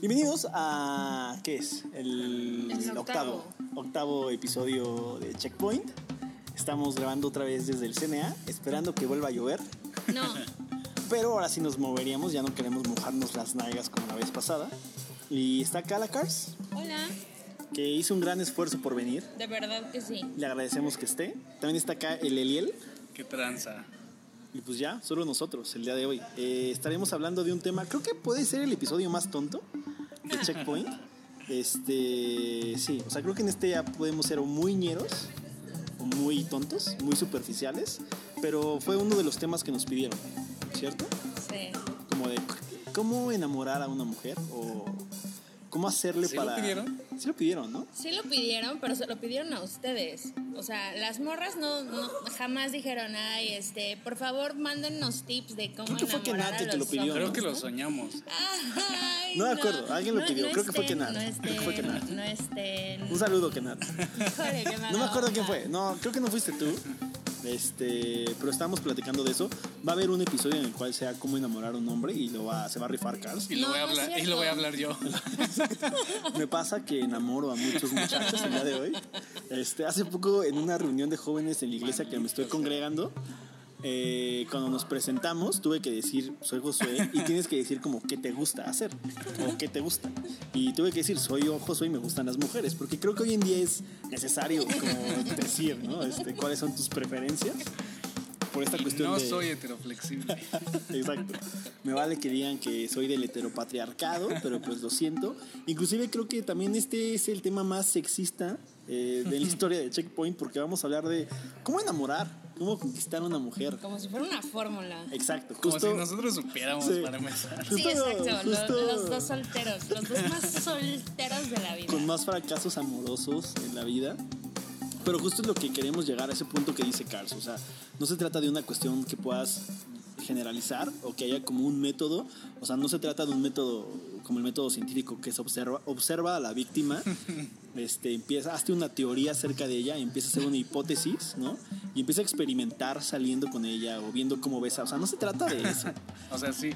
Bienvenidos a. ¿Qué es? El, El octavo. octavo. octavo episodio de Checkpoint. Estamos grabando otra vez desde el CNA, esperando que vuelva a llover. No, Pero ahora sí nos moveríamos, ya no queremos mojarnos las nalgas como la vez pasada. Y está acá la Cars, hola, que hizo un gran esfuerzo por venir. de verdad que sí. Le agradecemos que esté. También está acá el Eliel. Qué tranza. Y pues ya, solo nosotros el día de hoy. Eh, estaremos hablando de un tema, creo que puede ser el episodio más tonto de Checkpoint. Este, sí, o sea, creo que en este ya podemos ser muy ñeros, muy tontos, muy superficiales, pero fue uno de los temas que nos pidieron, ¿cierto? Sí. Como de cómo enamorar a una mujer o cómo hacerle ¿Sí lo para... pidieron? Sí lo pidieron, ¿no? Sí lo pidieron, pero se lo pidieron a ustedes. O sea, las morras no, no jamás dijeron, ay, este, por favor, mándennos tips de cómo Creo que fue que lo los pidió, hombres, Creo que ¿no? lo soñamos. Ay, No me acuerdo, alguien lo pidió, creo que fue estén, Kenat, No creo que fue estén, Kenat. no estén. Un saludo, Kenat. No me acuerdo quién fue. No, creo que no fuiste tú. Este, pero estábamos platicando de eso. Va a haber un episodio en el cual sea cómo enamorar a un hombre y lo va, se va a rifar Cars. Y lo, No, voy, a no hablar, y lo voy a hablar yo. Me pasa que enamoro a muchos muchachos el día de hoy. Este, hace poco en una reunión de jóvenes en la iglesia que me estoy congregando, eh, cuando nos presentamos, tuve que decir, soy Josué, y tienes que decir como qué te gusta hacer o qué te gusta. Y tuve que decir, soy Josué, y me gustan las mujeres, porque creo que hoy en día es necesario como decir, ¿no? Este, cuáles son tus preferencias. Por esta cuestión No de... soy heteroflexible. Exacto. Me vale que digan que soy del heteropatriarcado, pero pues lo siento. Inclusive creo que también este es el tema más sexista eh, de la historia de Checkpoint, porque vamos a hablar de cómo enamorar, cómo conquistar a una mujer. Como si fuera una fórmula. Exacto. Como si nosotros supiéramos Sí. para empezar. Sí, Justo- exacto. Los, los dos solteros. Los dos más solteros de la vida. con más fracasos amorosos en la vida. Pero justo es lo que queremos llegar a ese punto que dice Carlos. O sea, no se trata de una cuestión que puedas generalizar o que haya como un método. O sea, no se trata de un método como el método científico que es observa, observa a la víctima, este, empieza, hazte una teoría acerca de ella, empieza a hacer una hipótesis, ¿no? Y empieza a experimentar saliendo con ella o viendo cómo besa. O sea, no se trata de eso. O sea, sí.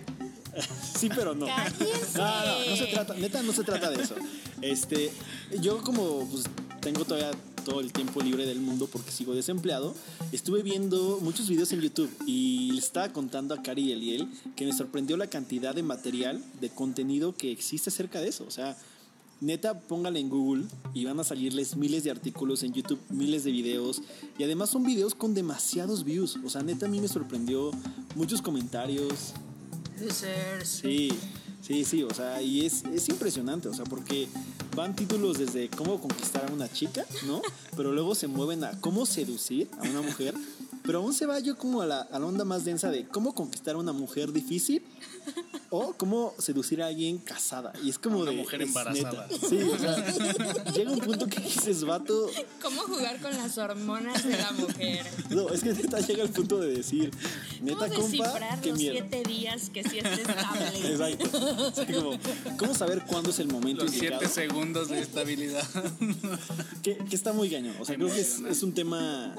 Sí, pero no. ¡Cállense! No, no, no se trata, neta, no se trata de eso. Este, yo como pues, tengo todavía todo el tiempo libre del mundo porque sigo desempleado, estuve viendo muchos videos en YouTube y le estaba contando a Cari y Eliel que me sorprendió la cantidad de material, de contenido que existe acerca de eso. O sea, neta, póngale en Google y van a salirles miles de artículos en YouTube, miles de videos. Y además son videos con demasiados views. O sea, neta, a mí me sorprendió muchos comentarios. Sí, sí, sí, o sea, y es, es impresionante, o sea, porque van títulos desde cómo conquistar a una chica, ¿no? Pero luego se mueven a cómo seducir a una mujer, pero aún se va yo como a la, a la onda más densa de cómo conquistar a una mujer difícil o cómo seducir a alguien casada. Y es como una de... mujer es embarazada. neta. Sí, o sea, llega un punto que dices, vato, ¿Cómo jugar con las hormonas de la mujer? no, es que neta llega el punto de decir, ¿Cómo neta compa, descifrar qué los miedo. siete días que sí esté estable? Exacto. Sí, como, ¿Cómo saber cuándo es el momento Los indicado? siete segundos de estabilidad. Que, que está muy gaño. O sea, creo que es, es un tema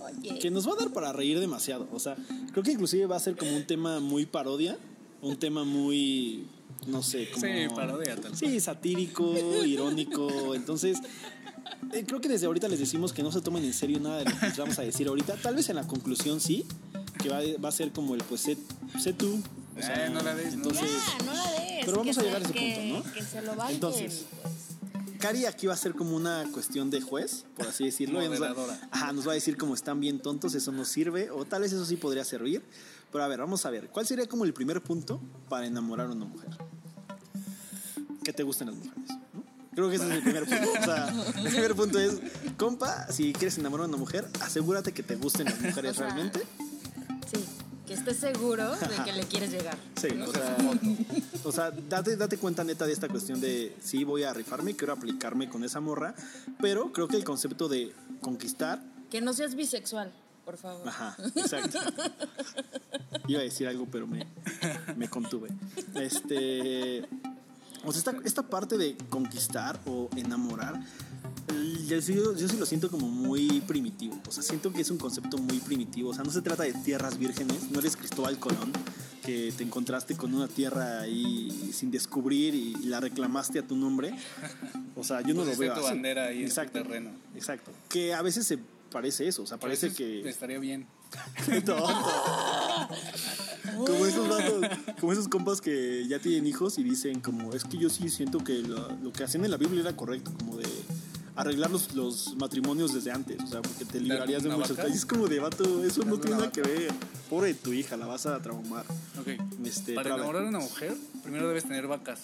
Oye, que nos va a dar para reír demasiado. O sea, creo que inclusive va a ser como un tema muy parodia, un tema muy, no sé, como... Sí, parodia, tal Sí, satírico, irónico. Entonces, eh, creo que desde ahorita les decimos que no se tomen en serio nada de lo que les vamos a decir ahorita. Tal vez en la conclusión sí, que va, va a ser como el pues sé, sé tú. O sea, Eh, no la des, no. entonces, ya, no la des. Pero vamos que a llegar a ese que- punto, ¿no? Que se lo bajen. Entonces, Cari aquí va a ser como una cuestión de juez, por así decirlo. Nos va, ajá, nos va a decir como están bien tontos, eso no sirve, o tal vez eso sí podría servir. Pero a ver, vamos a ver, ¿cuál sería como el primer punto para enamorar a una mujer? Que te gusten las mujeres. ¿no? Creo que ese es el primer punto. O sea, el primer punto es, compa, si quieres enamorar a una mujer, asegúrate que te gusten las mujeres O sea, realmente. Sí, que estés seguro de que le quieres llegar. Sí, o sea, o sea, date, date cuenta neta de esta cuestión de sí voy a rifarme, quiero aplicarme con esa morra, pero creo que el concepto de conquistar, Que no seas bisexual, por favor. ajá, exacto. Iba a decir algo, pero me, me contuve. Este, o sea, esta, esta parte de conquistar o enamorar, yo, sí- yo sí lo siento como muy primitivo. O sea, siento que es un concepto muy primitivo. O sea, no se trata de tierras vírgenes, no eres Cristóbal Colón, que te encontraste con una tierra ahí sin descubrir y la reclamaste a tu nombre. O sea, yo no lo Pusiste veo tu así. bandera ahí en tu exacto, terreno. Exacto. Que a veces se parece eso, o sea, parece que Estaría bien. Como esos vatos, como esos compas que ya tienen hijos y dicen como, es que yo sí siento que lo, lo que hacían en la Biblia era correcto, como de arreglar los, los matrimonios desde antes, o sea, porque te librarías de muchas cosas. Es como de vato, eso no ¿Darle tiene nada que ver. Pobre tu hija, la vas a traumar. Ok. Este, para enamorar a una mujer, primero debes tener vacas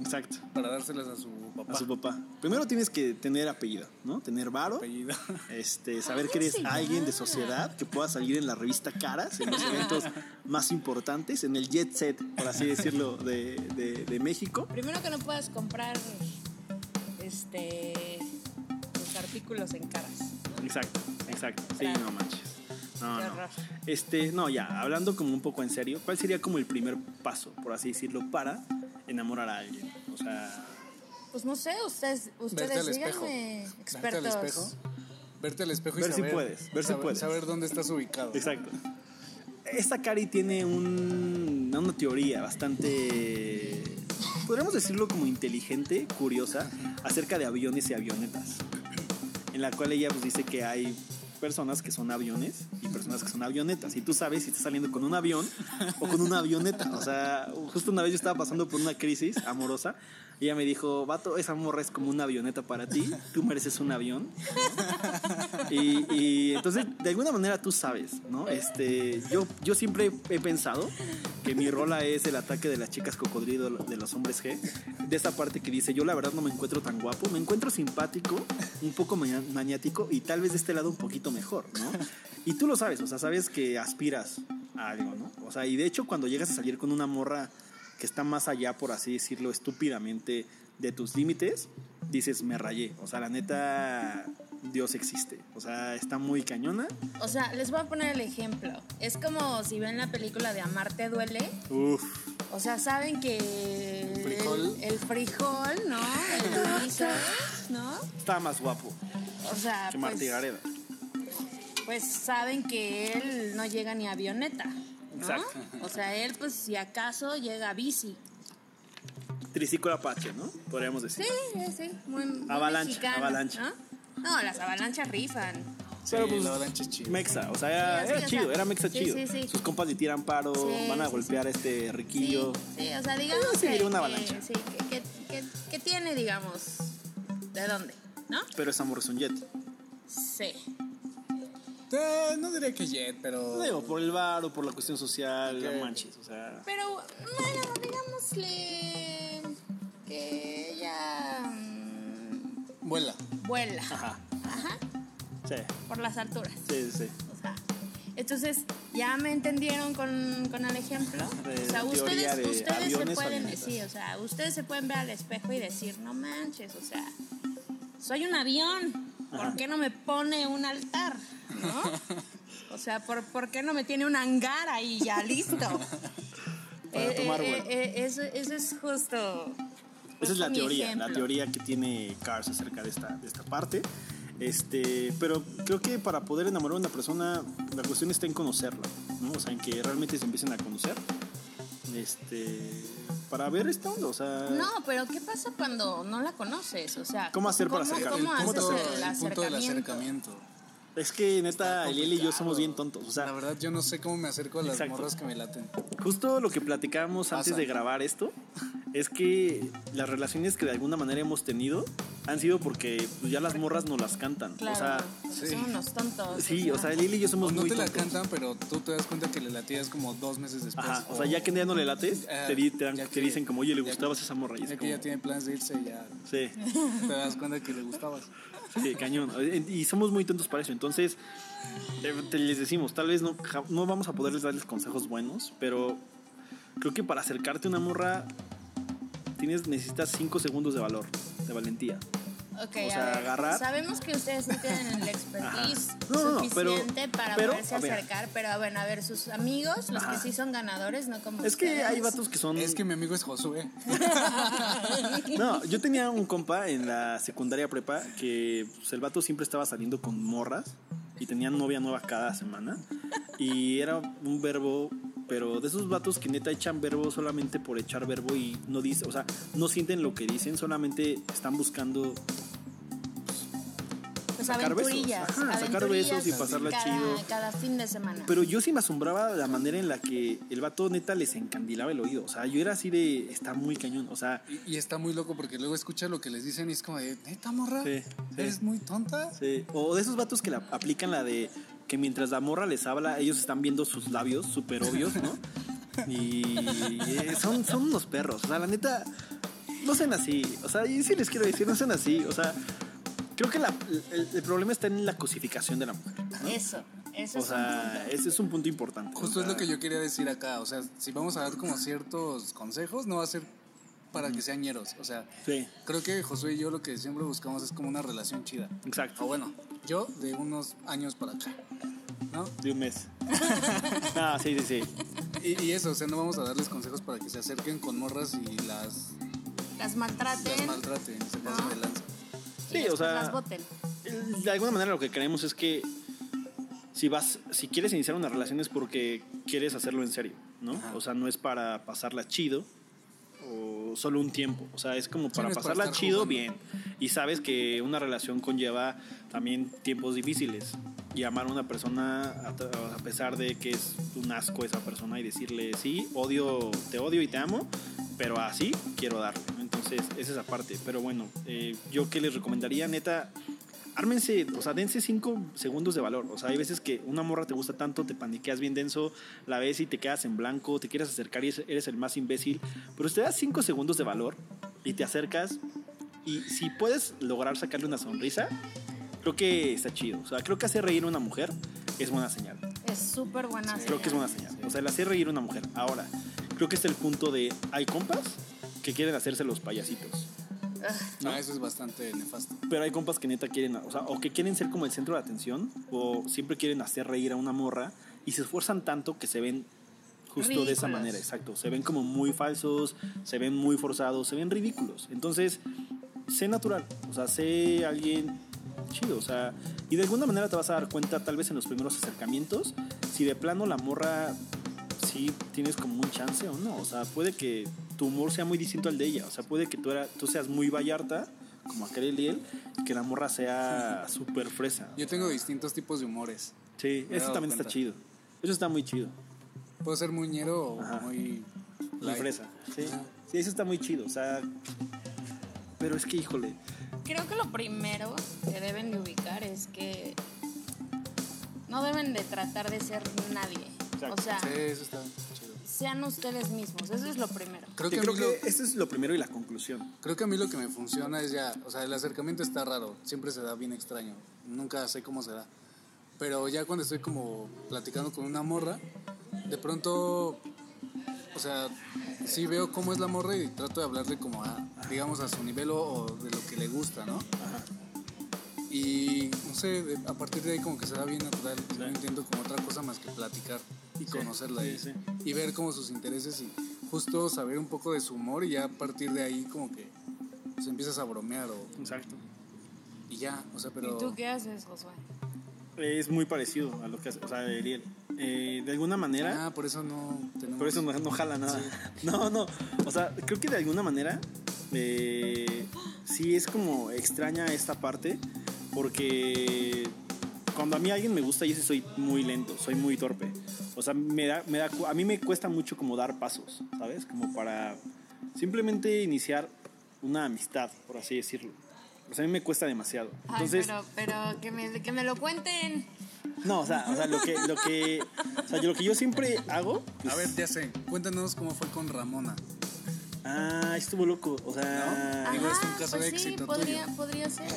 Exacto. para dárselas a su papá. A su papá. Primero tienes que tener apellido, ¿no? Tener varo. Apellido. Este, saber ¿Cómo que eres alguien de sociedad que pueda salir en la revista Caras, en los eventos más importantes, en el jet set, por así decirlo, de, de- de México. Primero que no puedas comprar este los artículos en caras. Exacto, exacto. Sí, Claro. no manches. No, no. Este, no, ya, hablando como un poco en serio, ¿cuál sería como el primer paso, por así decirlo, para enamorar a alguien? O sea, Pues no sé, ustedes, ustedes díganme, Verte al expertos. espejo. Verte al espejo y Ver si saber. puedes, ver si saber, puedes. Saber dónde estás ubicado. exacto. Esta Cari tiene un- una teoría bastante, podríamos decirlo como inteligente, curiosa, acerca de aviones y avionetas. En la cual ella pues, dice que hay personas que son aviones y personas que son avionetas. Y tú sabes si estás saliendo con un avión o con una avioneta. O sea, justo una vez yo estaba pasando por una crisis amorosa y ella me dijo, vato, esa morra es como una avioneta para ti, tú mereces un avión. Y, y entonces, de alguna manera tú sabes, ¿no? Este, yo, yo siempre he pensado que mi rola es el ataque de las chicas cocodrilo de los hombres G. De esa parte que dice, yo la verdad no me encuentro tan guapo, me encuentro simpático, un poco maniático y tal vez de este lado un poquito mejor, ¿no? Y tú lo sabes, o sea, sabes que aspiras a algo, ¿no? O sea, y de hecho cuando llegas a salir con una morra que está más allá, por así decirlo, estúpidamente de tus límites, dices, me rayé. O sea, la neta, Dios existe. O sea, está muy cañona. O sea, les voy a poner el ejemplo. Es como si ven la película de Amarte duele. Uf. O sea, saben que el Frijol. el, frijol, ¿no? El guiso, ¿no? Está más guapo O sea, que Marta pues, Gareda. pues saben que él no llega ni a avioneta. ¿no? Exacto. O sea, él pues si acaso llega a bici. Triciclo Apache, ¿no? Podríamos decir. Sí, sí, sí. Muy, muy Avalancha, mexicano, avalancha. ¿no? No, las avalanchas rifan. Sí, Pero, pues, la avalancha es chida. Mexa, o sea, era, Sí, sí, era o chido, sea, era Mexa sí, chido. sí, sí. Sus compas le tiran paro, Sí, van a sí, golpear a este riquillo. sí, o sea, digamos sí que, diría una que- avalancha. sí, que, que, que- que tiene, digamos, ¿de dónde? ¿No? Pero esa morra es un jet. Sí. Eh, no diría que jet, pero. Digo, por el bar o por la cuestión social, no manches, o sea. Pero, bueno, digámosle que ella mm, Vuela. Vuela Ajá. Ajá, Sí, por las alturas. sí, sí. O sea, entonces, ¿ya me entendieron con, con el ejemplo? De o sea, ustedes, de ustedes se pueden decir, o sea, ustedes se pueden ver al espejo y decir, no manches, o sea, soy un avión, ¿por qué no me pone un altar? ¿No? O sea, ¿por, por qué no me tiene un hangar ahí ya listo? Para tomar vuelo. eh, eso, eso es justo. Esa es la teoría, la teoría que tiene Cars acerca de esta, de esta parte. Este, pero creo que para poder enamorar a una persona, la cuestión está en conocerla, ¿no? O sea, en que realmente se empiecen a conocer. Este, para ver esta onda, o sea. No, pero ¿qué pasa cuando no la conoces? O sea, ¿Cómo hacer para ¿cómo- acercarte? ¿Cómo el haces punto, el el punto del acercamiento? Es que neta, Eliel y yo somos bien tontos. O sea, La verdad, yo no sé cómo me acerco a las Exacto. morras que me laten. Justo lo que platicábamos antes de grabar esto es que las relaciones que de alguna manera hemos tenido han sido porque pues, ya las morras nos las cantan. Claro, O sea, sí. son unos tontos. sí, o sea, Lili y yo O somos no muy te la cantan, pero tú te das cuenta que le latías como dos meses después. Ajá, o sea, ya que ya no le lates, Ah, te, di- te dan- ya te que- dicen como, oye, le gustabas esa morra. Y es Ya que como, ya tiene planes de irse, ya sí, te das cuenta que le gustabas. sí, cañón. Y somos muy tontos para eso. Entonces, eh, te les decimos, tal vez no, no vamos a poderles darles consejos buenos, pero creo que para acercarte a una morra tienes, necesitas 5 segundos de valor, de valentía. Ok, o a sea, ver, agarrar- Sabemos que ustedes no tienen el expertise Ajá. No, no, no, pero- suficiente para pero, poderse acercar, pero bueno, a ver, sus amigos, los Ajá. que sí son ganadores, no como Es que hay vatos que son... Es que mi amigo es Josué. No, yo tenía un compa en la secundaria prepa que pues, el vato siempre estaba saliendo con morras y tenía novia nueva cada semana. Y era un verbo Pero de esos vatos que neta echan verbo solamente por echar verbo y no dicen, o sea, no sienten lo que dicen, solamente están buscando Sacar besos. aventurillas. Ajá, sacar besos y pasarla cada, chido. Cada fin de semana. Pero yo sí me asombraba la manera en la que el vato neta les encandilaba el oído. O sea, yo era así de, está muy cañón. O sea, Y, y está muy loco porque luego escucha lo que les dicen y es como de, neta morra, Sí, sí. eres muy tonta. sí. o de esos vatos que la, aplican la de que mientras la morra les habla, ellos están viendo sus labios súper obvios, ¿no? Y eh, son, son unos perros. O sea, la neta, no sean así. O sea, y sí les quiero decir, no sean así. O sea, creo que la- el, el problema está en la cosificación de la mujer. Eso, eso O es un sea, punto. ese es un punto importante. Justo O es lo que yo quería decir acá. O sea, si vamos a dar como ciertos consejos, no va a ser para que sean ñeros. O sea, Sí, creo que Josué y yo lo que siempre buscamos es como una relación chida. exacto. O bueno, yo de unos años para acá. ¿No? De un mes. ah, sí, sí, sí. Y, y eso, o sea, no vamos a darles consejos para que se acerquen con morras y las, Las maltraten. las maltraten, se pasen de lanza. Y Sí, o sea, Las. De alguna manera lo que creemos es que si vas, si quieres iniciar una relación es porque quieres hacerlo en serio, ¿no? Ajá. O sea, no es para pasarla chido o solo un tiempo. O sea, es como para no es para pasarla chido jugando. bien. Y sabes que una relación conlleva también tiempos difíciles. Y amar a una persona a, a pesar de que es un asco esa persona y decirle, sí, odio, te odio y te amo, pero así quiero darle. Entonces, es esa parte. Pero bueno, eh, yo que les recomendaría, neta, ármense, o sea, dense cinco segundos de valor. O sea, hay veces que una morra te gusta tanto, te paniqueas bien denso, la ves y te quedas en blanco, te quieres acercar y eres el más imbécil. Pero si te das cinco segundos de valor y te acercas y si puedes lograr sacarle una sonrisa, creo que está chido. O sea, creo que hacer reír a una mujer es buena señal. Es súper buena Creo que es buena señal. O sea, el hacer reír a una mujer. Ahora, creo que es el punto de, hay compas que quieren hacerse los payasitos. No, eso es bastante nefasto. Pero hay compas que neta quieren, o sea, o que quieren ser como el centro de atención, o siempre quieren hacer reír a una morra y se esfuerzan tanto que se ven justo de esa manera, exacto. Se ven como muy falsos, se ven muy forzados, se ven ridículos. Entonces, sé natural, o sea, sé alguien chido, o sea, y de alguna manera te vas a dar cuenta, tal vez en los primeros acercamientos, si de plano la morra sí tienes como un chance o no. O sea, puede que tu humor sea muy distinto al de ella. O sea, puede que tú, era, tú seas muy vallarta, como aquel y él, y que la morra sea súper fresa. Yo tengo distintos tipos de humores. Sí, eso también está chido. Eso está muy chido. Puedo ser muy ñero o Ajá. muy... Fresa. Sí. Ajá. sí, eso está muy chido. O sea, pero es que, híjole. Creo que lo primero que deben de ubicar es que no deben de tratar de ser nadie. Exacto. O sea, Sí, eso está chido. sean ustedes mismos. Eso es lo primero. Creo que, a creo mí lo- que eso es lo primero y la conclusión. Creo que a mí lo que me funciona es ya, o sea, el acercamiento está raro, siempre se da bien extraño, nunca sé cómo se da. Pero ya cuando estoy como platicando con una morra, de pronto, o sea, sí veo cómo es la morra y trato de hablarle como a, digamos, a su nivel o, o de lo que le gusta, ¿no? Y no sé, de- a partir de ahí como que se da bien natural, no entiendo como otra cosa más que platicar y conocerla sí, y, sí. y ver como sus intereses y justo saber un poco de su humor y ya a partir de ahí como que pues, empiezas a bromear o, Exacto. y ya, o sea, pero... ¿Y tú qué haces, Josué? Es muy parecido a lo que hace, o sea, Ariel. Eh, de alguna manera. Ah, por eso no tenemos... Por eso no, no jala nada. No, no. O sea, creo que de alguna manera eh, sí es como extraña esta parte porque cuando a mí alguien me gusta yo sí soy muy lento, soy muy torpe. O sea, me da, me da, a mí me cuesta mucho como dar pasos, ¿sabes? Como para simplemente iniciar una amistad, por así decirlo. O sea, a mí me cuesta demasiado. Entonces, Ay, pero, pero que me, que me lo cuenten. no, o sea, o sea, lo que, lo que, o sea, yo- lo que yo siempre hago. A ver, ya sé, cuéntanos cómo fue con Ramona. Ah, estuvo loco. O sea, Digo, es un Ajá, caso de pues sí, éxito podría, tuyo. podría ser.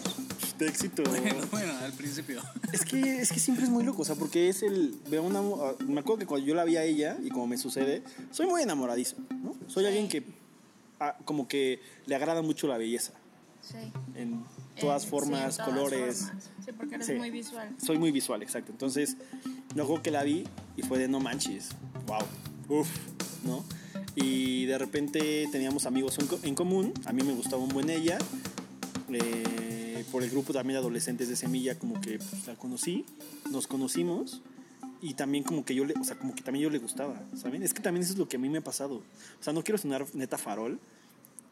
De éxito. Bueno, bueno, al principio. Es que, es que siempre es muy loco, o sea, porque es el. Veo una. Me acuerdo que cuando yo la vi a ella, y como me sucede, soy muy enamoradizo, ¿no? Soy Sí. alguien que. ah, como que le agrada mucho la belleza. Sí. En todas Eh, formas, sí, en todas colores. formas. Sí, porque eres Sí. muy visual. Soy muy visual, exacto. Entonces, me acuerdo que la vi y fue de no manches. Wow. Uf, ¿no? Y de repente teníamos amigos en en común. A mí me gustaba un buen ella. Eh, por el grupo también de adolescentes de Semilla, como que pues, la conocí. Nos conocimos. y también como que yo le, o sea, como que también yo le gustaba, ¿saben? Es que también eso es lo que a mí me ha pasado. O sea, no quiero sonar neta farol,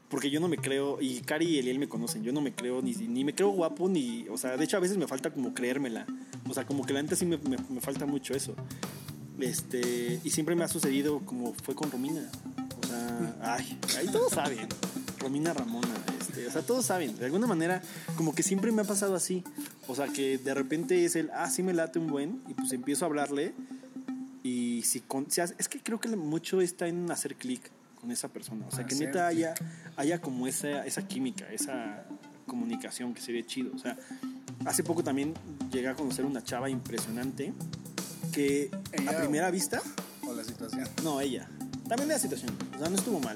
porque yo no me creo, y Cari y Eliel me conocen, yo no me creo, ni, ni me creo guapo, ni, o sea, de hecho a veces me falta como creérmela. O sea, como que la neta sí me, me, me falta mucho eso. Este, y siempre me ha sucedido como fue con Romina. O sea, ay, ahí todos saben. Romina Ramona, este, o sea, todos saben. De alguna manera, como que siempre me ha pasado así. O sea, que de repente es el, ah, sí me late un buen, y pues empiezo a hablarle. Y si, con, si hace- es que creo que mucho está en hacer clic con esa persona. O sea, que neta haya, haya como esa, esa química, esa comunicación que sería chido. O sea, hace poco también llegué a conocer una chava impresionante que ¿Ella a o- primera vista, O la situación. no, ella, también la situación, o sea, no estuvo mal.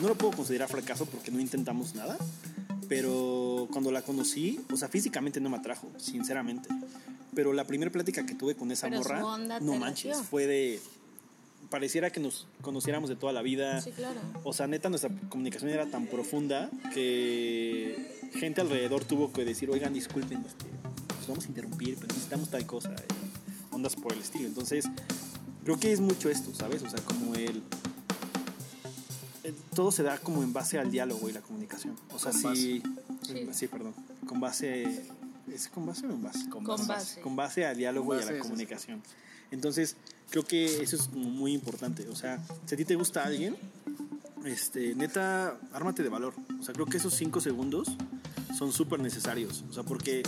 No lo puedo considerar fracaso porque no intentamos nada, pero cuando la conocí, o sea, físicamente no me atrajo, sinceramente. Pero la primera plática que tuve con esa Pero morra, no manches, fue de pareciera que nos conociéramos de toda la vida. Sí, claro. O sea, neta, nuestra comunicación era tan profunda que gente alrededor tuvo que decir, oigan, disculpen, este, pues vamos a interrumpir, pero necesitamos tal cosa. y ondas por el estilo. Entonces, creo que es mucho esto, ¿sabes? O sea, como el... el- todo se da como en base al diálogo y la comunicación. O sea, sí, Sí. sí, perdón. Con base... ¿Es con base o en base? Con Con base. base. con base al diálogo Con y a la sí. comunicación. Entonces, creo que eso es como muy importante. O sea, si a ti te gusta alguien, este, neta, ármate de valor. O sea, creo que esos cinco segundos son súper necesarios. O sea, porque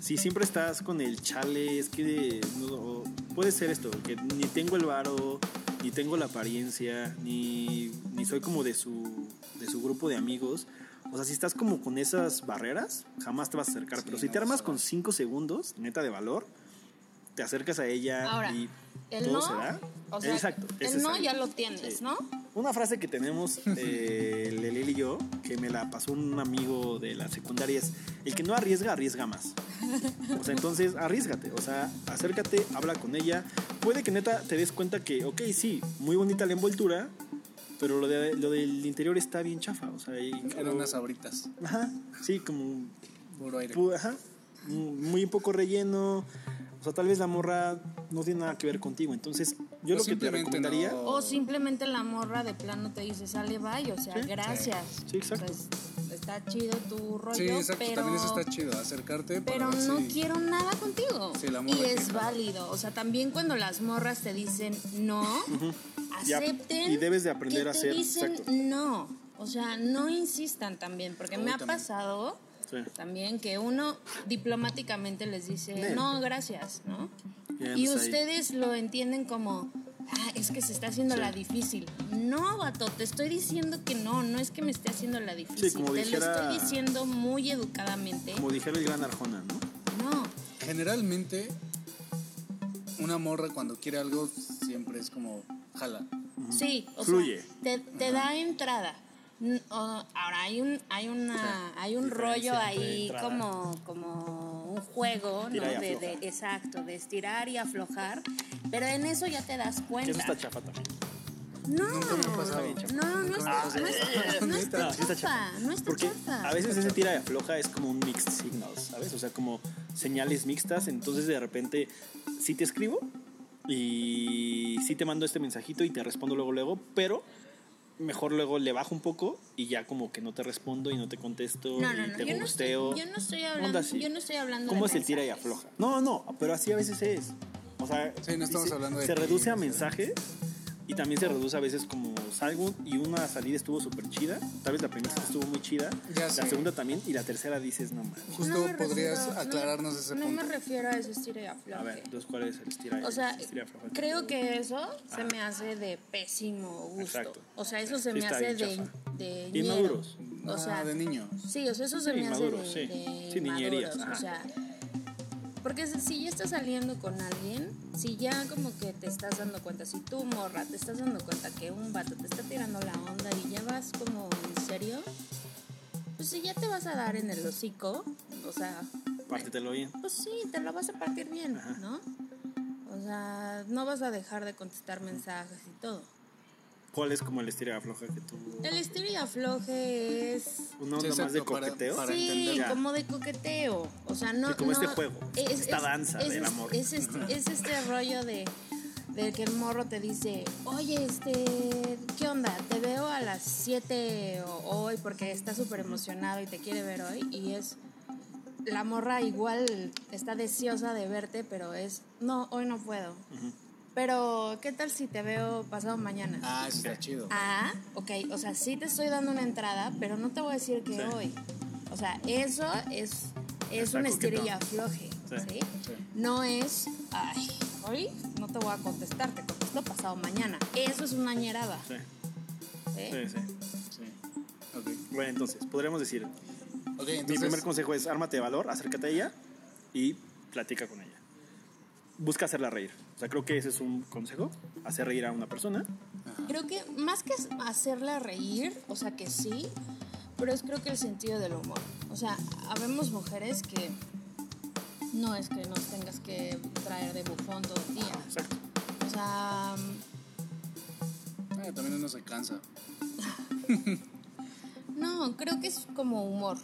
si siempre estás con el chale, es que no- puede ser esto, que ni tengo el varo, ni tengo la apariencia, ni, ni soy como de su, de su grupo de amigos. O sea, si estás como con esas barreras, jamás te vas a acercar. Sí, Pero si no te armas con ver. cinco segundos, neta de valor, te acercas a ella Ahora, y el todo no, se da. o sea, Exacto. ese el es no ya lo tienes, Sí. ¿no? Una frase que tenemos, eh, Lelel y yo, que me la pasó un amigo de la secundaria es, el que no arriesga, arriesga más. O sea, entonces arriesgate, o sea, acércate, habla con ella. Puede que neta te des cuenta que, ok, sí, muy bonita la envoltura, pero lo, de, lo del interior está bien chafa. O sea, Eran unas sabritas. Ajá, sí, como Puro aire. Pu- ajá, muy poco relleno. O sea, tal vez la morra no tiene nada que ver contigo. Entonces, yo O lo que te recomendaría. no- O simplemente la morra de plano te dice, sale, bye, o sea, Sí. gracias. Sí, exacto. Pues, está chido tu rollo, Sí, exacto. pero... También eso está chido. Acercarte Pero no si- quiero nada contigo. Sí, la y morra es que- válido. O sea, también cuando las morras te dicen no, Y acepten. y debes de aprender que a te hacer- dicen exacto. no. O sea, no insistan también, porque me ha también. pasado Sí. también que uno diplomáticamente les dice no, gracias, ¿no? Y ahí. ustedes lo entienden como, ah, es que se está haciendo Sí. la difícil. No, vato, te estoy diciendo que no, no es que me esté haciendo la difícil. como te dijera- lo estoy diciendo muy educadamente. Como dijera el gran Arjona, ¿no? No. Generalmente, una morra cuando quiere algo siempre es como jala. Sí, o Fluye. sea, te, te da entrada. Ahora hay un hay una hay un rollo ahí como como un juego, y ¿no? De, de- exacto, de estirar y aflojar, pero en eso ya te das cuenta. eso está chafa también. No, Nunca me ha pasado. no, está, pasado. no está, no está No, sí está chafa, no está Porque chafa. a veces ese tira de afloja es como un mixed signals, ¿sabes? O sea, como señales mixtas. Entonces, de repente, sí te escribo y sí te mando este mensajito y te respondo luego, luego, pero mejor luego le bajo un poco y ya como que no te respondo y no te contesto No, no, y no, te yo no, estoy, gusteo. yo no estoy hablando, así. yo no estoy hablando ¿Cómo de es el tira y mensajes. afloja? No, no, pero así a veces es. O sea, Sí, no estamos se- hablando de Se reduce a mensajes y también se reduce a veces como salgo y una salida estuvo súper chida. Tal vez la primera estuvo muy chida, Ya la sé. segunda también y la tercera dices, no mames. Justo No podrías refiero- no- aclararnos ese No punto. me refiero a ese estira y afloje. A ver, entonces, ¿cuál es el estira O sea, estira y creo que eso se me hace de pésimo gusto. Exacto. O sea, eso se Sí, me hace de, de Inmaduros. O sea, Ah, de niños. sí, o sea, eso se Sí, me hace inmaduros, de, sí. de Sí, niñerías, O sea, porque si- ya estás saliendo con alguien, si ya como que te estás dando cuenta, si tú morra te estás dando cuenta que un vato te está tirando la onda y ya vas como en serio, pues si ya te vas a dar en el hocico, o sea, Pártetelo bien. pues sí, te lo vas a partir bien, Ajá. ¿no? O sea, no vas a dejar de contestar mensajes y todo. ¿Cuál es como el estira afloja que tú... El estilo y afloje es. Una Sí, onda más de exacto, para- coqueteo? para- sí, como de coqueteo. O sea, no. Sí, como no- este juego, esta danza del amor. Es, este, es este rollo de, de que el morro te dice, oye, este, ¿qué onda? Te veo a las 7 hoy porque está súper emocionado y te quiere ver hoy. Y es. La morra igual está deseosa de verte, pero es. No, hoy no puedo. Pero, ¿qué tal si te veo pasado mañana? Ah, eso está chido. Ah, ok, o sea, sí te estoy dando una entrada, pero no te voy a decir que Sí. hoy. O sea, eso es, es un estirilla afloje, Sí. ¿sí? Sí. No es, ay, hoy no te voy a contestar, te contesto pasado mañana. Eso es una ñerada, Sí, ¿sí? sí, sí. Sí. Ok. Bueno, entonces, podríamos decir, Ok, mi entonces. primer consejo es ármate de valor, acércate a ella y platica con ella. Busca hacerla reír. O sea, creo que ese es un consejo, hacer reír a una persona. Creo que más que hacerla reír, o sea que sí, pero es creo que el sentido del humor. O sea, habemos mujeres que no es que nos tengas que traer de bufón todo el día. Exacto. O sea, eh, también uno se cansa. no, creo que es como humor,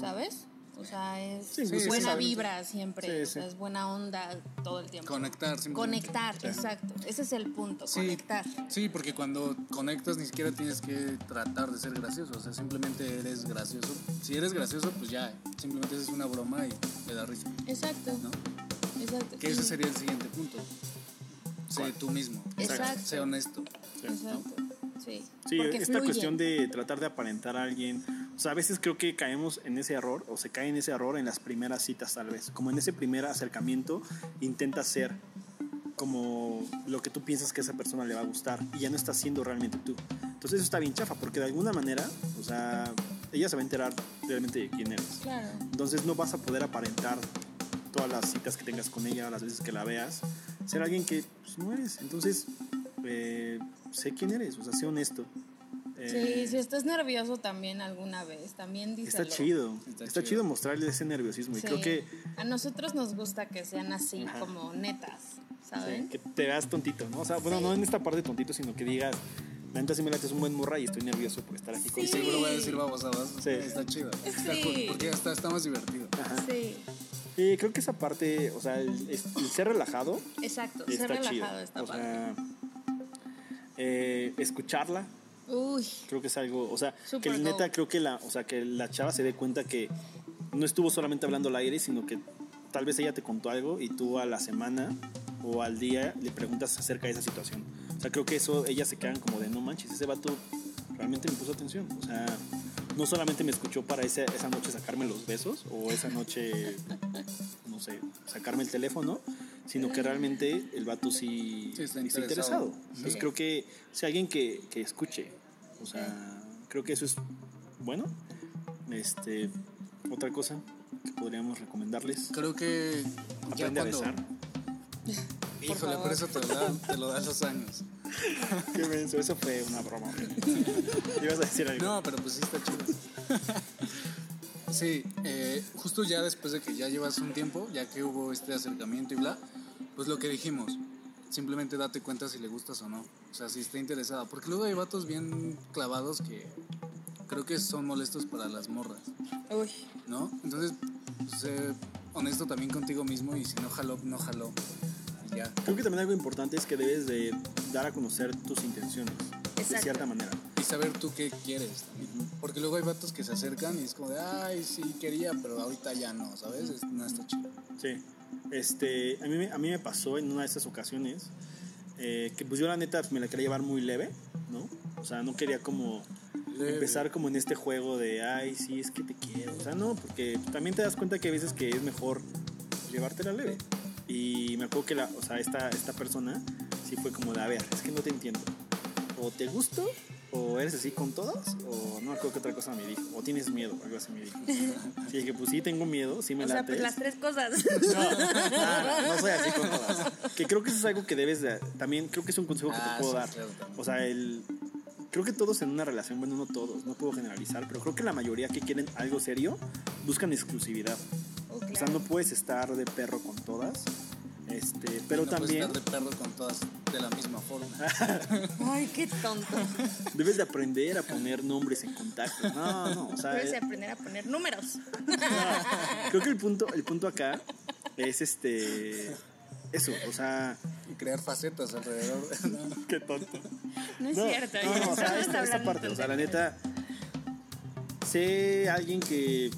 ¿sabes? O sea, es Sí, sí, buena sí. vibra siempre, Sí, o sea, sí. es buena onda todo el tiempo. Conectar. Conectar, exacto. Ese es el punto, Sí, conectar. Sí, porque cuando conectas ni siquiera tienes que tratar de ser gracioso, o sea, simplemente eres gracioso. Si eres gracioso, pues ya, simplemente es una broma y le da risa, Exacto, ¿no? exacto. Que ese sería el siguiente punto. Sé ¿Cuál? tú mismo. Exacto. Sé honesto. Exacto, sí. Sí, Porque esta fluye. cuestión de tratar de aparentar a alguien. O sea, a veces creo que caemos en ese error, o se cae en ese error en las primeras citas, tal vez. Como en ese primer acercamiento, intenta ser como lo que tú piensas que a esa persona le va a gustar y ya no estás siendo realmente tú. Entonces eso está bien chafa, porque de alguna manera, o sea, ella se va a enterar realmente de quién eres. Claro. Entonces no vas a poder aparentar todas las citas que tengas con ella, las veces que la veas, ser alguien que pues, no eres. Entonces, eh, sé quién eres, o sea, sé honesto. Eh, Sí, si estás nervioso también alguna vez, también díselo. Está chido, Está está, chido. chido. mostrarle ese nerviosismo. Y creo que, A nosotros nos gusta que sean así, Ajá. como netas, sí, ¿saben? que te veas tontito, ¿no? O sea, bueno, Sí. no en esta parte tontito, sino que digas, la neta sí me late es un buen morra y estoy nervioso por estar aquí Sí. contigo. Seguro voy a decir babosadas. Sí. Está chido. Está Sí. cool, porque hasta está más divertido. Ajá. Sí, Y creo que esa parte, o sea, el, el ser relajado exacto. está Ser relajado chido. está o padre. sea, eh, escucharla, Uy, creo que es algo, o sea, Super que neta creo que la, o sea, que la chava se dé cuenta que no estuvo solamente hablando al aire, sino que tal vez ella te contó algo y tú a la semana o al día le preguntas acerca de esa situación. O sea, creo que eso ellas se quedan como de no manches, ese vato realmente me puso atención. O sea, no solamente me escuchó para esa, esa noche sacarme los besos o esa noche, no sé, sacarme el teléfono, sino que realmente el vato sí, Sí, está está interesado. Entonces creo que si alguien que, que escuche, o sea, creo que eso es bueno. Este, otra cosa que podríamos recomendarles. Creo que ya Aprende a cuando... besar. Híjole, favor. por eso te lo, dan, te lo dan los años. Qué menso, eso fue una broma. Ibas a decir algo. No, pero pues sí está chido. Sí, eh, justo ya después de que ya llevas un tiempo, ya que hubo este acercamiento y bla, pues lo que dijimos, simplemente date cuenta si le gustas o no. O sea, si está interesada. Porque luego hay vatos bien clavados que creo que son molestos para las morras, uy. ¿no? Entonces, sé honesto también contigo mismo y si no jaló, no jaló. Y ya. Creo que también algo importante es que debes de dar a conocer tus intenciones. De cierta manera. Y saber tú qué quieres también. Porque luego hay vatos que se acercan y es como de, ay, sí, quería, pero ahorita ya no, ¿sabes? Es- no está chido. Sí. Este, a mí, me- a mí me pasó en una de estas ocasiones eh, que pues yo la neta me la quería llevar muy leve, ¿no? O sea, no quería como Leve. empezar como en este juego de, ay, sí, es que te quiero. O sea, no, porque también te das cuenta que hay veces que es mejor llevártela leve. Y me acuerdo que la, o sea, esta, esta persona sí fue como de, a ver, es que no te entiendo. O te gusto, o eres así con todas, o no acuerdo qué otra cosa me dijo. O tienes miedo, algo así me dijo. Sí, dije, pues sí, tengo miedo, sí me O sea, pues las tres cosas. No, no, no soy así con todas. Que creo que eso es algo que debes de. También creo que es un consejo que Ah, te puedo sí, dar. O sea, el. Creo que todos en una relación, bueno, no todos, no puedo generalizar, pero creo que la mayoría que quieren algo serio buscan exclusividad. Oh, O sea, no puedes estar de perro con todas. Este, pero no puedes también. estar de perro con todas. De la misma forma. Ay, qué tonto. Debes de aprender a poner nombres en contacto. No, no, o sea, Debes de eh, aprender a poner números. creo que el punto, el punto acá es este. Eso, o sea. Y crear facetas alrededor. Qué tonto. No es No, cierto. no, no, o sea, esta, parte, o sea, la neta, sé alguien que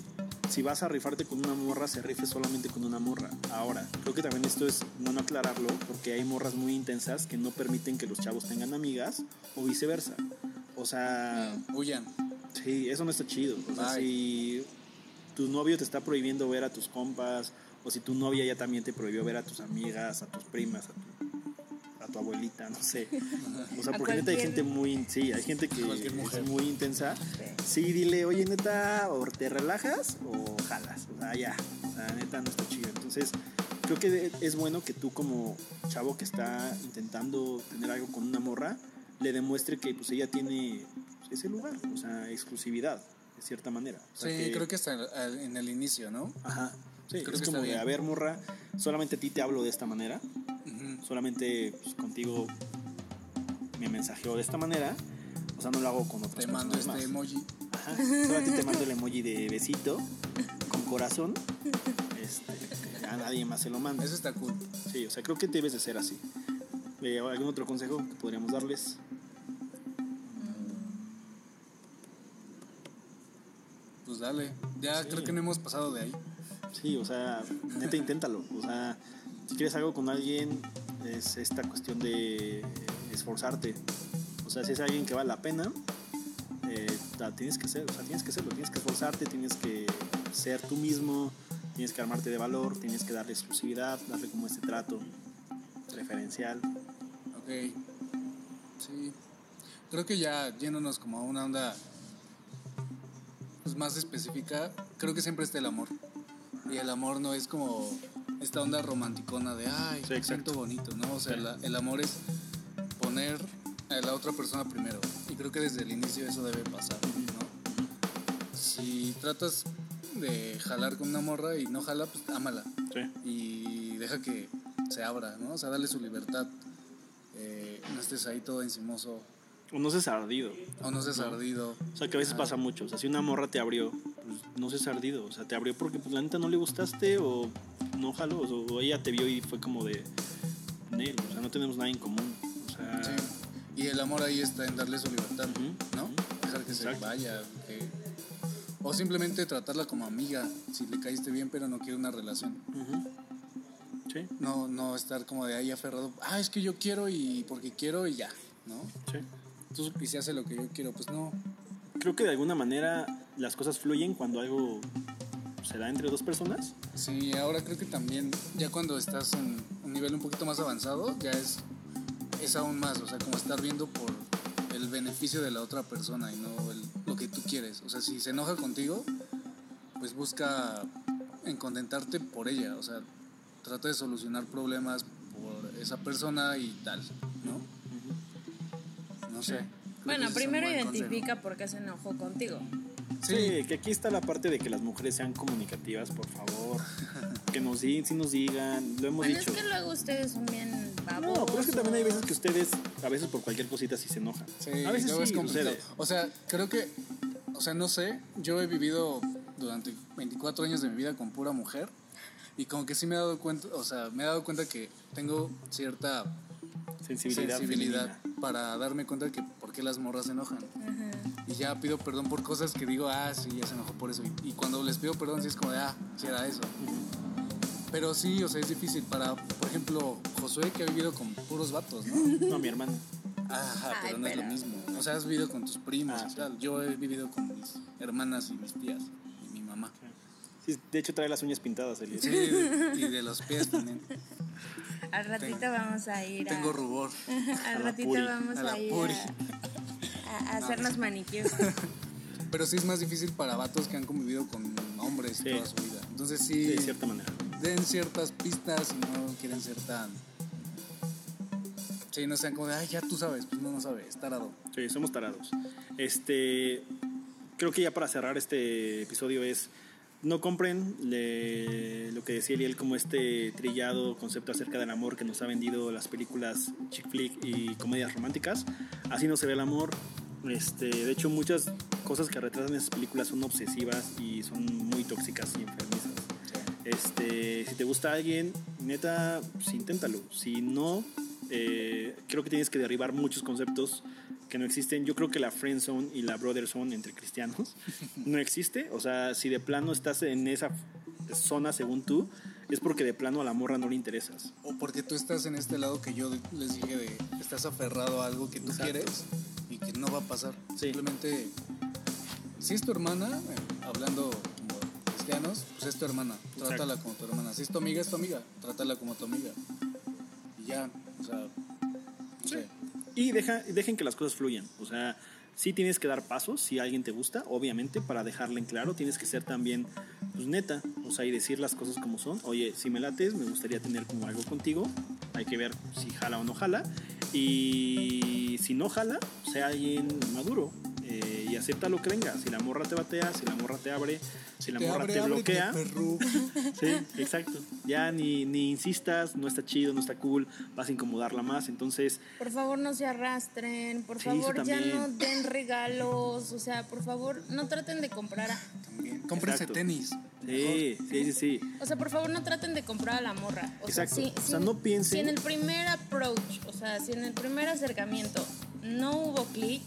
si vas a rifarte con una morra, se rife solamente con una morra. Ahora, creo que también esto es bueno aclararlo, porque hay morras muy intensas que no permiten que los chavos tengan amigas o viceversa. O sea, Huyan. sí, eso no está chido. O sea, Bye. si tu novio te está prohibiendo ver a tus compas, o si tu novia ya también te prohibió ver a tus amigas, a tus primas, a tu, a tu abuelita, no sé. O sea, A porque neta hay gente muy, sí, hay gente que es muy intensa. Sí, dile, oye, neta, o te relajas o jalas. O sea, ya. O sea, neta, no está chido. Entonces, creo que es bueno que tú como chavo que está intentando tener algo con una morra, le demuestre que pues ella tiene pues, ese lugar, o sea, exclusividad, de cierta manera. O sea, Sí, creo que el- en el inicio, ¿no? Ajá. Sí, Creo es que como está de, a ver, morra, solamente a ti te hablo de esta manera, solamente pues, contigo me mensajeo de esta manera, o sea, no lo hago con otras Te mando este más. emoji. Ajá, solamente te mando el emoji de besito con corazón. Este, a nadie más se lo manda. Eso está cool. Sí, o sea, creo que debes de ser así. Eh, ¿Algún otro consejo que podríamos darles? Pues dale. Ya Sí. creo que no hemos pasado de ahí. Sí, o sea, neta, inténtalo. O sea, si quieres algo con alguien, es esta cuestión de esforzarte. O sea, si es alguien que vale la pena, eh, la tienes que hacer, o sea, tienes que hacerlo, tienes que esforzarte, tienes que ser tú mismo, tienes que armarte de valor, tienes que darle exclusividad, darle como este trato preferencial. Ok. Sí. Creo que ya yéndonos como a una onda pues, más específica, creo que siempre está el amor. Y el amor no es como esta onda romanticona de, ay, Sí, exacto. bonito, ¿no? O sea, Sí. la- el amor es poner a la otra persona primero. Y creo que desde el inicio eso debe pasar, ¿no? Si tratas de jalar con una morra y no jala, pues ámala Sí. y deja que se abra, ¿no? O sea, dale su libertad. Eh, no estés ahí todo encimoso O no seas ardido. o no seas ardido. O sea, que a veces pasa mucho. O sea, si una morra te abrió, pues no seas ardido. O sea, te abrió porque pues, la neta no le gustaste o no jaló. O, o ella te vio y fue como de. Nel, o sea, no tenemos nada en común. Y el amor ahí está en darle su libertad, Ujú, ¿no? ujú. Dejar que Exacto. se vaya. que- O simplemente tratarla como amiga, si le caíste bien, pero no quiere una relación. ujú. Sí, No, no estar como de ahí aferrado. Ah, es que yo quiero y porque quiero y ya, ¿no? sí. Entonces, Y si hace lo que yo quiero, pues no. creo que de alguna manera las cosas fluyen cuando algo se da entre dos personas. Sí, ahora creo que también, ya cuando estás en un nivel un poquito más avanzado, ya es, es aún más, o sea, como estar viendo por el beneficio de la otra persona y no el- lo que tú quieres. O sea, si se enoja contigo, pues busca en contentarte por ella, o sea, trata de solucionar problemas por esa persona y tal, ¿no? No sé. Bueno, primero buen identifica por qué se enojó contigo. Sí, que aquí está la parte de que las mujeres sean comunicativas, por favor. Que nos digan, si nos digan, lo hemos Bueno, dicho. es que luego ustedes son bien. No, pero es que también hay veces que ustedes, a veces por cualquier cosita sí se enojan. Sí, a veces sí es complicado. sucede. O sea, creo que, o sea, no sé, yo he vivido durante 24 años de mi vida con pura mujer y como que sí me he dado cuenta, o sea, me he dado cuenta que tengo cierta Sensibilidad. sensibilidad para darme cuenta que por qué las morras se enojan. Y ya pido perdón por cosas que digo, ah, sí, ya se enojó por eso. Y, y cuando les pido perdón, sí es como de, ah, sí era eso. Pero sí, o sea, es difícil para, por ejemplo, Josué que ha vivido con puros vatos, ¿no? No, mi hermana. Ajá, Ay, pero no es lo pero- mismo. O sea, has vivido con tus primos Ah, y sí. tal. Yo he vivido con mis hermanas y mis tías y mi mamá. Sí, de hecho trae las uñas pintadas, Elias. Sí, y de los pies también. Al ratito vamos a ir a... Tengo rubor. Al ratito puri. vamos A a, ir puri. a, a hacernos manicures. Pero sí es más difícil para vatos que han convivido con hombres Sí. toda su vida. Entonces Sí, sí, de cierta manera. Den ciertas pistas y no quieren ser tan... Sí, no sean como de, ay, ya tú sabes. Pues no, no sabes, tarado. Sí, somos tarados. Este, creo que ya para cerrar este episodio es, no compren le- lo que decía Eliel como este trillado concepto acerca del amor que nos ha vendido las películas chick flick y comedias románticas. Así no se ve el amor. Este, de hecho, muchas cosas que retratan esas películas son obsesivas y son muy tóxicas y enfermizas. Este, si te gusta alguien, neta, pues inténtalo. Si no, eh, creo que tienes que derribar muchos conceptos que no existen. Yo creo que la friend zone y la brother zone entre cristianos no existe. O sea, si de plano estás en esa zona según tú, es porque de plano a la morra no le interesas. O porque tú estás en este lado que yo les dije de estás aferrado a algo que tú Exacto. quieres y que no va a pasar. Sí. Simplemente, si es tu hermana, eh, hablando cristianos, pues es tu hermana, Exacto. trátala como tu hermana. Si es tu amiga, es tu amiga, trátala como tu amiga. Y ya, o sea, no sé. Y deja, dejen que las cosas fluyan. O sea, sí tienes que dar pasos si alguien te gusta, obviamente, para dejarle en claro. Tienes que ser también, pues neta, o sea, y decir las cosas como son. Oye, si me lates, me gustaría tener como algo contigo. Hay que ver si jala o no jala. Y si no jala, sea alguien maduro. Acepta lo que venga. Si la morra te batea, si la morra te abre, si la Te morra abre, te bloquea. perro. Sí, exacto. Ya ni, ni insistas, no está chido, no está cool, vas a incomodarla más. Entonces, Por favor, no se arrastren. Por Sí, favor, ya no den regalos. O sea, por favor, no traten de comprar. a- También. Cómprense Exacto. tenis. sí, sí, sí, sí. O sea, por favor, no traten de comprar a la morra. O Exacto. Sea, si, O sea, si- no piensen- Si en el primer approach, o sea, si en el primer acercamiento no hubo clic,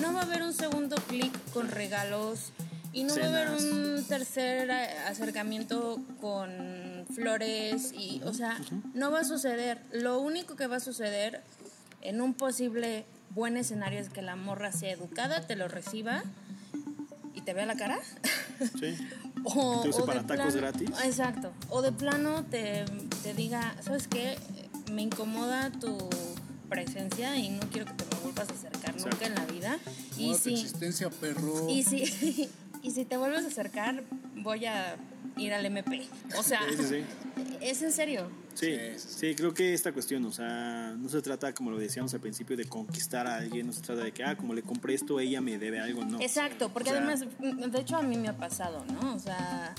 no va a haber un segundo clic con regalos. Y no va a haber un tercer acercamiento con flores y, o sea, no va a suceder. Lo único que va a suceder en un posible buen escenario es que la morra sea educada, te lo reciba y te vea la cara. sí. O, Te use o para de tacos plano- gratis. Exacto. O de plano te, te diga, ¿sabes qué? Me incomoda tu presencia y no quiero que te me vuelvas a acercar nunca en la vida. Y si, existencia, perro. y, si, y si te vuelves a acercar, voy a ir al MP. O sea, Sí, sí, sí. es en serio. Sí, Sí, sí, sí, creo que esta cuestión, o sea, no se trata, como lo decíamos al principio, de conquistar a alguien, no se trata de que, ah, como le compré esto, ella me debe algo, no. Exacto, porque O sea- además, de hecho a mí me ha pasado, ¿no? O sea,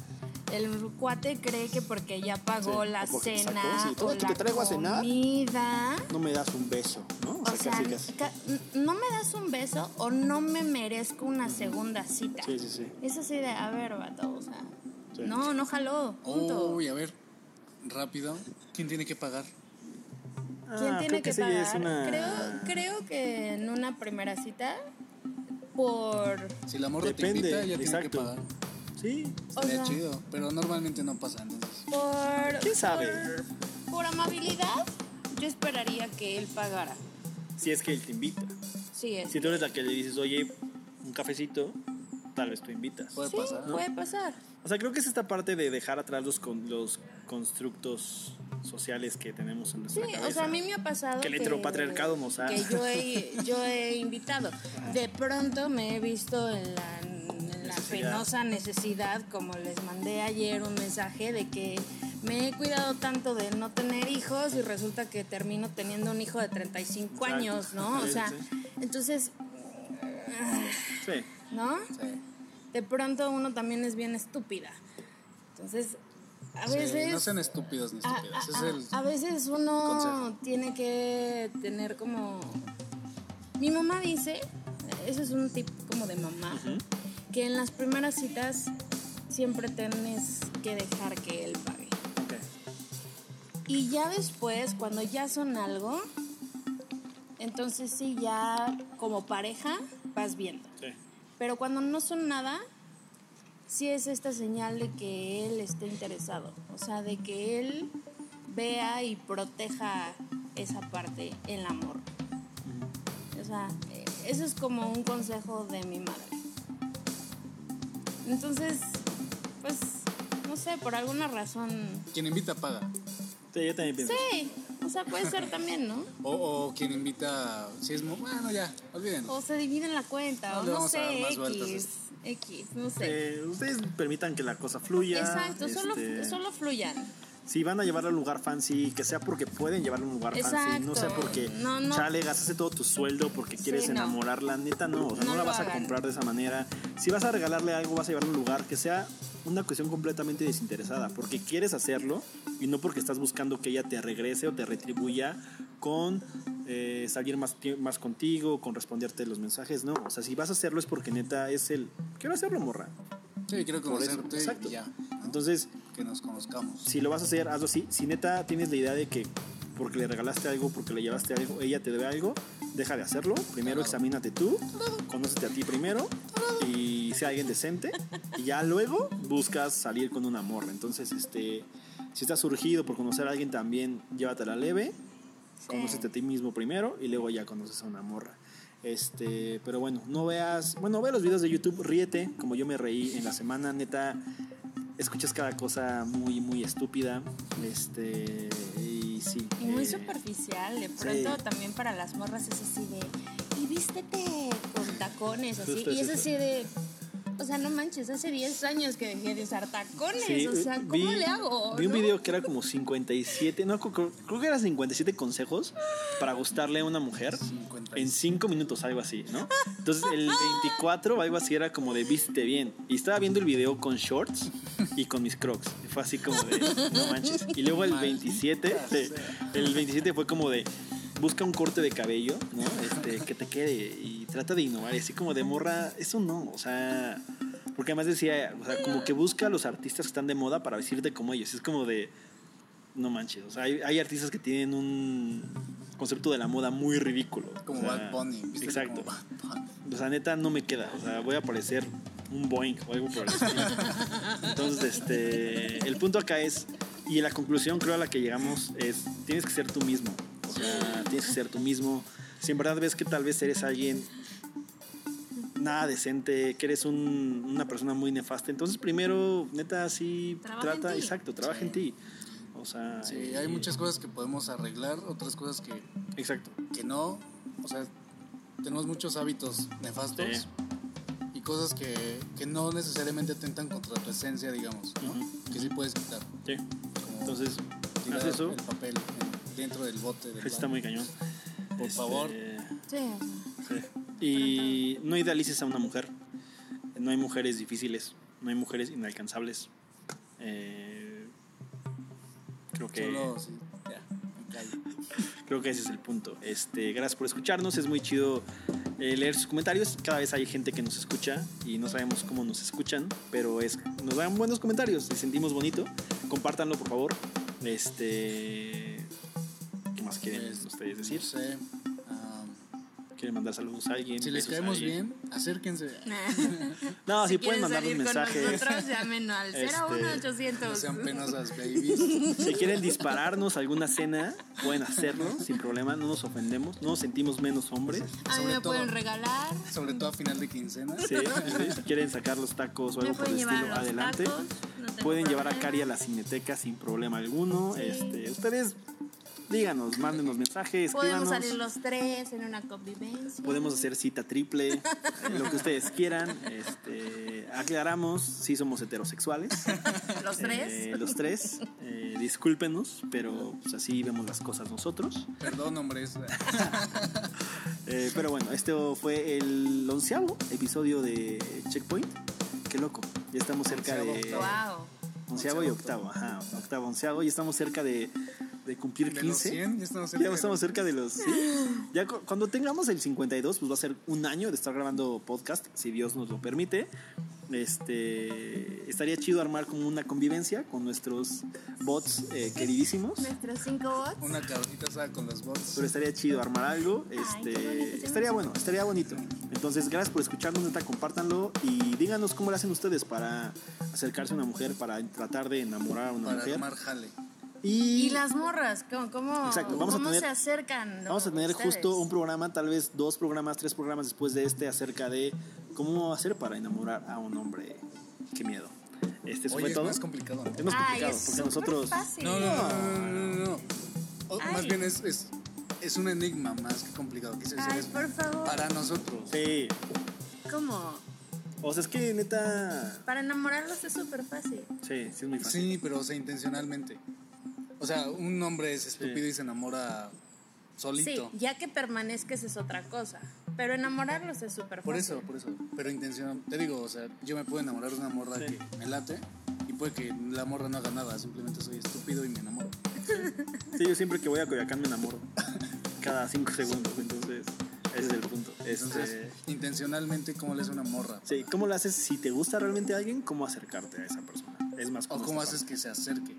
el cuate cree que porque ya pagó Sí, la cena sacó, sí, todo o el que la te traigo a cenar, comida, No me das un beso, ¿no? O o sea, sea, casi, casi. ca- n- no me das un beso o no me merezco una segunda cita. Sí, sí, sí. Es así de, a ver, vato, o sea, Sí. no, no jaló, punto. Uy, a ver, rápido. ¿Quién tiene que pagar? ¿Quién Ah, tiene que pagar? una... Creo, creo que en una primera cita, por... Si la morra Depende, te invita, ya tiene que exacto. pagar. Sí, O Sería sea, chido, pero normalmente no pasa entonces. por... ¿Quién sabe? Por, por amabilidad, yo esperaría que él pagara. si es que él te invita. Sí, es. Si tú eres la que le dices, oye, un cafecito, tal vez tú invitas. Puede Sí, pasar. puede pasar. O sea, creo que es esta parte de dejar atrás los, con, los constructos sociales que tenemos en Sí, nuestra cabeza. o sea, a mí me ha pasado Que el heteropatriarcado nos ha- que yo he, yo he invitado. De pronto me he visto en la, la penosa necesidad, como les mandé ayer un mensaje, de que me he cuidado tanto de no tener hijos y resulta que termino teniendo un hijo de 35 Exacto. años, ¿no? O Sí, sea, sí. entonces, Sí. ¿no? Sí. De pronto uno también es bien estúpida. Entonces, a Sí, veces... no sean estúpidos ni estúpidas. a- es a- el a veces uno consejo. tiene que tener como... Mi mamá dice, eso es un tip como de mamá, que en las primeras citas siempre tienes que dejar que él pague. Y ya después, cuando ya son algo, entonces sí, ya como pareja vas viendo. Sí. Pero cuando no son nada, sí es esta señal de que él esté interesado. O sea, de que él vea y proteja esa parte, el amor. O sea, eh, eso es como un consejo de mi madre. Entonces, pues, no sé, por alguna razón... quien invita paga. Sí, yo también pienso. Sí, o sea, puede ser también, ¿no? O, o quien invita, si es, mu- bueno, ya, olvídenlo. O se dividen la cuenta, No o no sé, más vueltas X, X, no sé. Eh, ustedes permitan que la cosa fluya. Exacto, solo, este, solo fluyan. Si van a llevarlo a un lugar fancy, que sea porque pueden llevarlo a un lugar fancy, no sea porque No, no. chale, gastaste todo tu sueldo porque quieres Sí, no. enamorarla, neta no, o sea, no, No la vas a comprar de esa manera. Si vas a regalarle algo, vas a llevarlo a un lugar que sea una cuestión completamente desinteresada, porque quieres hacerlo y no porque estás buscando que ella te regrese o te retribuya con eh, salir más, más contigo, con responderte los mensajes, no. O sea, si vas a hacerlo es porque neta es el, quiero hacerlo, morra. Sí, quiero conocerte exacto. y ya. ¿no? Entonces, que nos conozcamos. si lo vas a hacer, hazlo así. Si neta tienes la idea de que porque le regalaste algo, porque le llevaste algo, ella te debe algo, deja de hacerlo. Primero Claro. examínate tú, conócete a ti primero y sea alguien decente. Y ya luego buscas salir con una morra. Entonces, este, si estás surgido por conocer a alguien también, llévatela leve. Conócete a ti mismo primero y luego ya conoces a una morra. Este, pero bueno, no veas, bueno, ve los videos de YouTube, ríete, como yo me reí en la semana, neta, escuchas cada cosa muy, muy estúpida, este, y sí. Y muy eh, superficial, de sí. pronto también para las morras es así de, y vístete con tacones, así, Justo y es eso. así de, o sea, no manches, hace 10 años que dejé de usar tacones, sí, o sea, ¿cómo vi- le hago? Vi un no? video que era como 57, no, creo, creo que era 57 consejos para gustarle a una mujer 50. en 5 minutos, algo así, ¿no? Entonces el 24 o algo así era como de vístete bien. Y estaba viendo el video con shorts y con mis crocs. Y fue así como de, no manches. Y luego el 27, sí, el 27 fue como de, busca un corte de cabello, ¿no? Este, que te quede y trata de innovar. Y así como de morra, eso no, o sea... Porque además decía, o sea, como que busca a los artistas que están de moda para vestirte como ellos. Es como de, no manches. O sea, hay, hay artistas que tienen un concepto de la moda muy ridículo. Como o sea, Bad Bunny. ¿viste? Exacto. Como Bad Bunny. O sea, neta, no me queda. O sea, voy a parecer un Boeing o algo por el estilo. Entonces, este, el punto acá es, y la conclusión creo a la que llegamos es, tienes que ser tú mismo. O sea, tienes que ser tú mismo. Si en verdad ves que tal vez eres alguien nada decente, que eres un- una persona muy nefasta, entonces primero, neta, sí, Trabaja trata, exacto, trabaja en ti. O sea, Sí, eh, hay muchas cosas que podemos arreglar, otras cosas que, Exacto. que no. O sea, tenemos muchos hábitos nefastos Sí. y cosas que, que no necesariamente atentan contra tu esencia, digamos, ¿no? Que sí puedes quitar. Sí. Como Entonces, haz eso. el papel en- dentro del bote del Está muy cañón. Por Este, favor. Sí, Y no idealices a una mujer. No hay mujeres difíciles, no hay mujeres inalcanzables. Eh, creo que Solo, sí, ya, creo que ese es el punto. Este, gracias por escucharnos, es muy chido eh, leer sus comentarios. Cada vez hay gente que nos escucha y no sabemos cómo nos escuchan, pero es nos dan buenos comentarios, y sentimos bonito. Compártanlo, por favor. Este, ¿qué más quieren Pues, ustedes decir? No sé. ¿Quieren mandar saludos a alguien? si les caemos bien, acérquense. No, si, si pueden nosotros, llamen al Este, 01800. No sean penosas, babies. Si quieren dispararnos alguna cena, pueden hacerlo sin problema, no nos ofendemos, no nos sentimos menos hombres. A mí me todo- pueden regalar. Sobre todo a final de quincena. Sí, sí, si quieren sacar los tacos o algo por el estilo, adelante. tacos. no tengo Pueden llevar a. Cari a la cineteca sin problema alguno. Sí. Este, ustedes díganos, mándenos mensajes, Podemos escríbanos. salir los tres en una convivencia. Podemos hacer cita triple, lo que ustedes quieran. Este, aclaramos, si somos heterosexuales. los tres. Eh, los tres. Eh, discúlpenos, pero pues, así vemos las cosas nosotros. Perdón, hombres. Eh, pero bueno, este fue el onceavo episodio de Checkpoint. Qué loco. Ya estamos cerca Onceavo, de. octavo. Wow. Onceavo y octavo, ajá. Octavo, onceavo. Y estamos cerca de, de cumplir De 15. los 100, ya estamos cerca Ya de estamos los- cerca de los. sí. Ya cu- cuando tengamos el 52, pues va a ser un año de estar grabando podcast, si Dios nos lo permite. Este estaría chido armar como una convivencia con nuestros bots eh, queridísimos. Nuestros cinco bots. Una carnita asada con los bots. Pero estaría chido armar algo. Este, estaría bueno, estaría bonito. Entonces, gracias por escucharnos, neta, compártanlo y díganos cómo lo hacen ustedes para acercarse a una mujer, para tratar de enamorar a una Para mujer. armar jale. Y, Y las morras, ¿cómo, cómo, Exacto, vamos a cómo tener- se acercan? vamos a tener ustedes? justo un programa, tal vez dos programas, tres programas después de este, acerca de cómo hacer para enamorar a un hombre. Qué miedo. Este Oye, fue es todo. más complicado. ¿no? Es más Ay, complicado, es porque súper nosotros. fácil. No, no, no, no, no. O- más bien es, es, es un enigma más que complicado. Quise decir Ay, por favor. Para nosotros. Sí. ¿Cómo? O sea, es que neta. Para enamorarlos es súper fácil. Sí, sí es muy fácil. Sí, pero o sea, intencionalmente. O sea, un hombre es estúpido y se enamora Sí, solito. ya que permanezcas es otra cosa. Pero enamorarlos es súper fácil. Por eso, por eso. Pero intención, te digo, o sea, yo me puedo enamorar de una morra Sí. que me late y puede que la morra no haga nada, simplemente soy estúpido y me enamoro. Sí, yo siempre que voy a Coyoacán me enamoro. Cada cinco segundos, entonces ese es el punto. Entonces, Este, intencionalmente, ¿cómo le es una morra? sí, ¿cómo lo haces si te gusta realmente alguien? ¿Cómo acercarte a esa persona? Es más ¿O cómo haces que se acerque?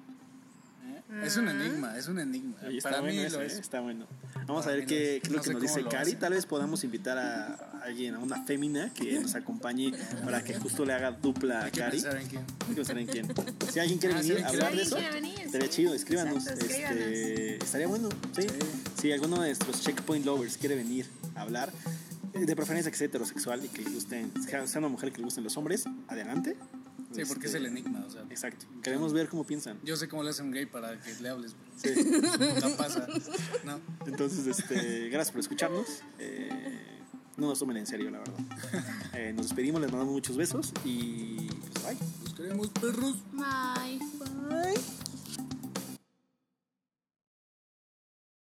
Es un enigma, es un enigma. Está Para bueno mí ese, lo ¿eh? es. Está bueno. Vamos a Para ver mí qué, es. es lo No que nos dice Cari. Tal vez podamos invitar a alguien, a una fémina que nos acompañe para que justo le haga dupla a Cari. pensar en quién. Hay que pensar en quién. Si alguien quiere Ah, venir a hablar de eso, estaría sí. chido. Escríbanos. Exacto, escríbanos. Este, estaría bueno. Sí. Sí. Si alguno de nuestros checkpoint lovers quiere venir a hablar, eh, de preferencia que sea heterosexual y que le gusten, sea sea una mujer que le gusten los hombres, adelante. Sí, porque es Este, el enigma, o sea. Exacto. Queremos ver cómo piensan. Yo sé cómo le hace un gay para que le hables. Sí. Nunca pasa. No. Entonces, este, gracias por escucharnos. Eh, no nos tomen en serio, la verdad. Eh, nos despedimos, les mandamos muchos besos y pues bye. Los queremos, perros. Bye.